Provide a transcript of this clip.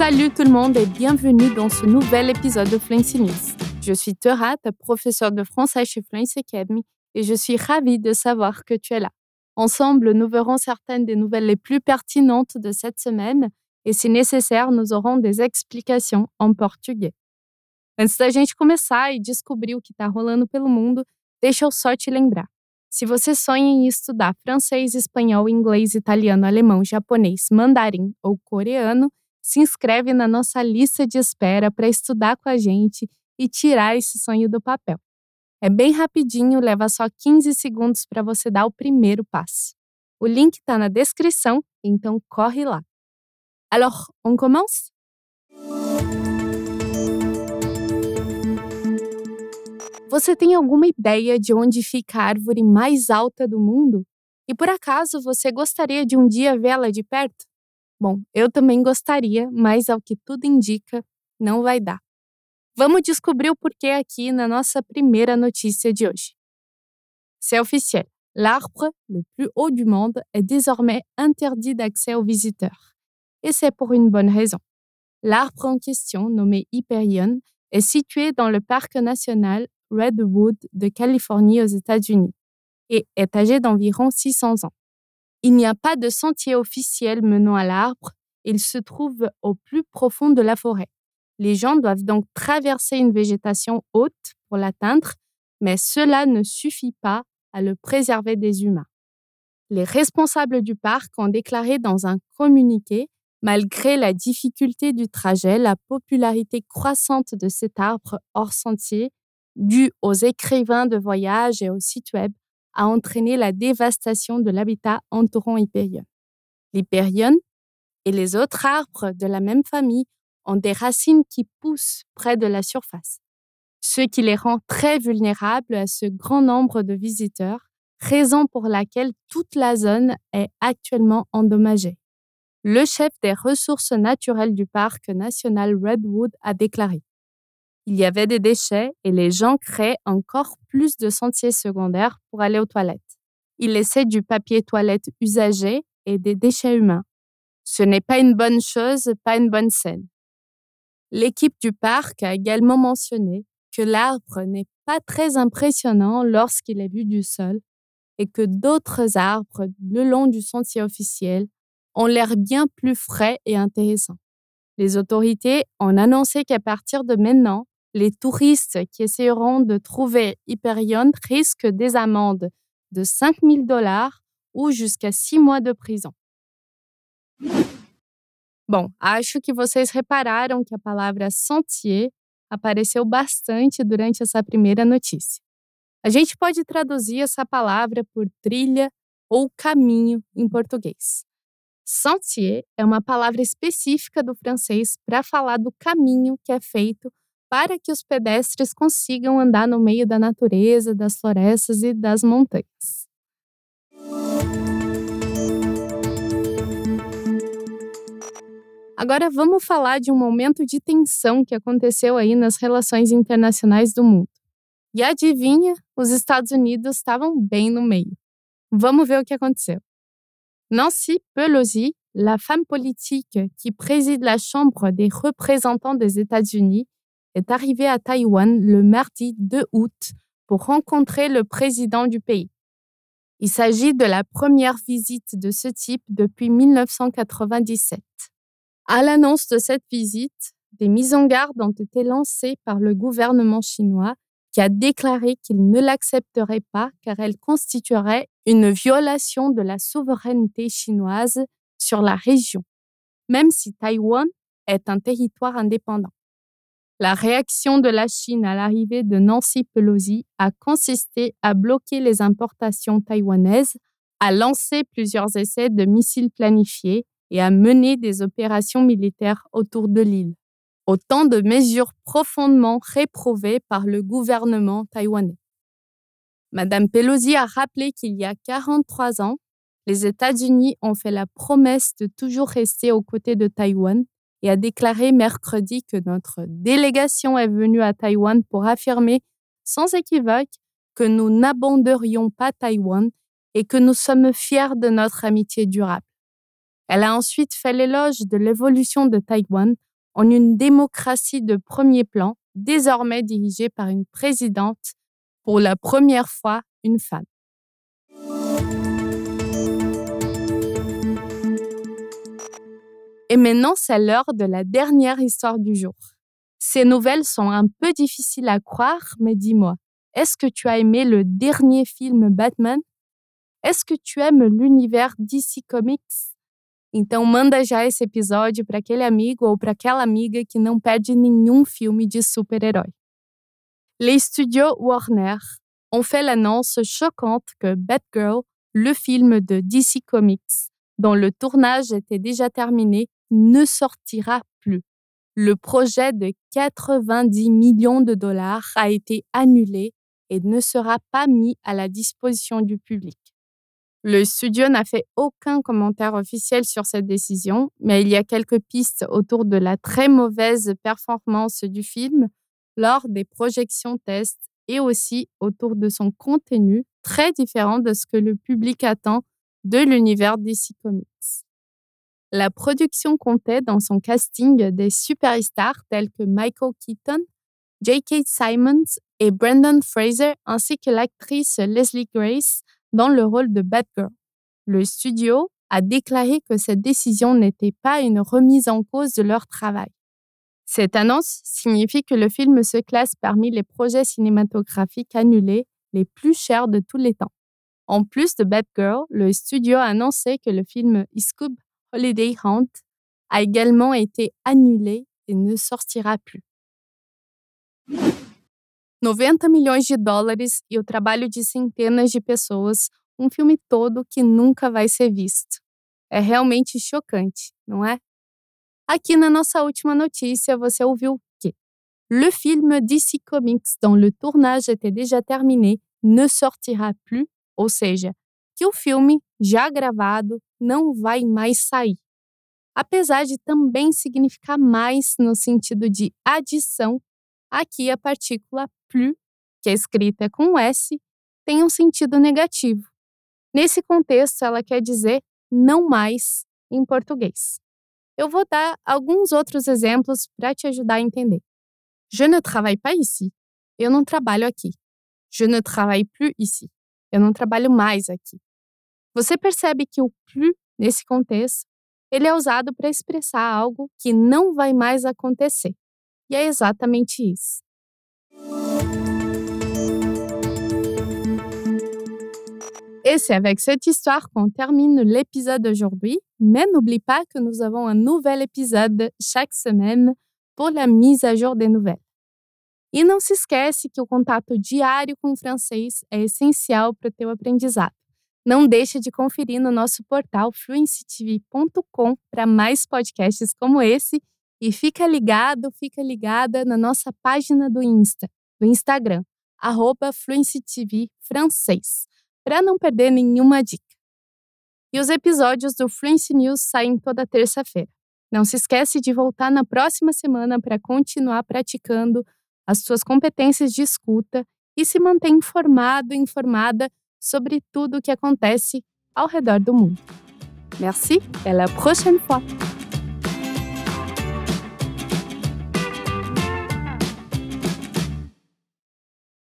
Salut tout le monde et bienvenue dans ce nouvel épisode de Fluency News. Je suis Terat, professeure de français chez Fluency Academy et je suis ravie de savoir que tu es là. Ensemble, nous verrons certaines des nouvelles les plus pertinentes de cette semaine e, se necessário, nous aurons des explications em português. Antes da gente começar e descobrir o que está rolando pelo mundo, deixa eu só te lembrar. Se você sonha em estudar francês, espanhol, inglês, italiano, alemão, japonês, mandarim ou coreano, se inscreve na nossa lista de espera para estudar com a gente e tirar esse sonho do papel. É bem rapidinho, leva só 15 segundos para você dar o primeiro passo. O link está na descrição, então corre lá. Alors, on commence Você tem alguma ideia de onde fica a árvore mais alta do mundo? E por acaso você gostaria de um dia vê-la de perto? Bom, eu também gostaria, mas ao que tudo indica, não vai dar. Vamos descobrir o porquê aqui na nossa primeira notícia de hoje. C'est officiel. L'arbre le plus haut du monde est désormais interdit d'accès aux visiteurs. Et c'est pour une bonne raison. L'arbre en question, nommé Hyperion, est situé dans le parc national Redwood de Californie aux États-Unis et est âgé d'environ 600 ans. Il n'y a pas de sentier officiel menant à l'arbre, il se trouve au plus profond de la forêt. Les gens doivent donc traverser une végétation haute pour l'atteindre, mais cela ne suffit pas à le préserver des humains. Les responsables du parc ont déclaré dans un communiqué Malgré la difficulté du trajet, la popularité croissante de cet arbre hors sentier, due aux écrivains de voyage et aux sites web, a entraîné la dévastation de l'habitat entourant Hyperion. L'Hyperion et les autres arbres de la même famille ont des racines qui poussent près de la surface, ce qui les rend très vulnérables à ce grand nombre de visiteurs, raison pour laquelle toute la zone est actuellement endommagée. Le chef des ressources naturelles du parc national Redwood a déclaré Il y avait des déchets et les gens créent encore plus de sentiers secondaires pour aller aux toilettes. Ils laissaient du papier toilette usagé et des déchets humains. Ce n'est pas une bonne chose, pas une bonne scène. L'équipe du parc a également mentionné que l'arbre n'est pas très impressionnant lorsqu'il est vu du sol et que d'autres arbres le long du sentier officiel ont l'air bien plus frais et intéressants. Les autorités ont annoncé qu'à partir de maintenant, les touristes qui essaieront de trouver Hyperion risquent des amendes de 5 000 dollars ou jusqu'à 6 mois de prison. Bom, acho que vocês repararam que a palavra sentier apareceu bastante durante essa primeira notícia. A gente pode traduzir essa palavra por trilha ou caminho em português. Sentier é uma palavra específica do francês para falar do caminho que é feito para que os pedestres consigam andar no meio da natureza, das florestas e das montanhas. Agora vamos falar de um momento de tensão que aconteceu aí nas relações internacionais do mundo. E adivinha, os Estados Unidos estavam bem no meio. Vamos ver o que aconteceu. Nancy Pelosi, la femme politique qui préside la Chambre des représentants des États-Unis, est arrivée à Taïwan le mardi 2 août pour rencontrer le président du pays. Il s'agit de la première visite de ce type depuis 1997. À l'annonce de cette visite, des mises en garde ont été lancées par le gouvernement chinois qui a déclaré qu'il ne l'accepterait pas car elle constituerait une violation de la souveraineté chinoise sur la région, même si Taïwan est un territoire indépendant. La réaction de la Chine à l'arrivée de Nancy Pelosi a consisté à bloquer les importations taïwanaises, à lancer plusieurs essais de missiles planifiés et à mener des opérations militaires autour de l'île. Autant de mesures profondément réprouvées par le gouvernement taïwanais. Madame Pelosi a rappelé qu'il y a 43 ans, les États-Unis ont fait la promesse de toujours rester aux côtés de Taïwan et a déclaré mercredi que notre délégation est venue à Taïwan pour affirmer sans équivoque que nous n'abandonnerions pas Taïwan et que nous sommes fiers de notre amitié durable. Elle a ensuite fait l'éloge de l'évolution de Taïwan en une démocratie de premier plan, désormais dirigée par une présidente, pour la première fois une femme. Et maintenant, c'est l'heure de la dernière histoire du jour. Ces nouvelles sont un peu difficiles à croire, mais dis-moi, est-ce que tu as aimé le dernier film Batman? Est-ce que tu aimes l'univers DC Comics? Então manda já esse episódio para aquele amigo ou para aquela amiga que não perde nenhum filme de super-herói. Les studios Warner ont fait l'annonce choquante que Batgirl, le film de DC Comics, dont le tournage était déjà terminé, ne sortira plus. Le projet de 90 millions de dollars a été annulé et ne sera pas mis à la disposition du public. Le studio n'a fait aucun commentaire officiel sur cette décision, mais il y a quelques pistes autour de la très mauvaise performance du film lors des projections tests et aussi autour de son contenu très différent de ce que le public attend de l'univers DC Comics. La production comptait dans son casting des superstars tels que Michael Keaton, J.K. Simons et Brendan Fraser, ainsi que l'actrice Leslie Grace dans le rôle de Batgirl. Le studio a déclaré que cette décision n'était pas une remise en cause de leur travail. Cette annonce signifie que le film se classe parmi les projets cinématographiques annulés les plus chers de tous les temps. En plus de Batgirl, le studio a annoncé que le film Scoob Holiday Hunt a également été annulé et ne sortira plus. 90 milhões de dólares e o trabalho de centenas de pessoas, um filme todo que nunca vai ser visto. É realmente chocante, não é? Aqui na nossa última notícia, você ouviu que le film DC Comics dont le tournage était déjà terminé ne sortira plus, ou seja, que o filme já gravado não vai mais sair. Apesar de também significar mais no sentido de adição, aqui a partícula plus, que é escrita com S, tem um sentido negativo. Nesse contexto, ela quer dizer não mais em português. Eu vou dar alguns outros exemplos para te ajudar a entender. Je ne travaille pas ici. Eu não trabalho aqui. Je ne travaille plus ici. Eu não trabalho mais aqui. Você percebe que o plus, nesse contexto, ele é usado para expressar algo que não vai mais acontecer. E é exatamente isso. Et c'est avec cette histoire qu'on termine l'épisode d'aujourd'hui. Mais n'oublie pas que nous avons un nouvel épisode chaque semaine pour la mise à jour des nouvelles. E não se esquece que o contato diário com o francês é essencial para o teu aprendizado. Não deixe de conferir no nosso portal fluencytv.com para mais podcasts como esse e fica ligado, fica ligada na nossa página do Insta, do Instagram, arroba Francês para não perder nenhuma dica. E os episódios do Fluency News saem toda terça-feira. Não se esquece de voltar na próxima semana para continuar praticando as suas competências de escuta e se manter informado informada sobre tudo o que acontece ao redor do mundo. Merci et à la prochaine fois!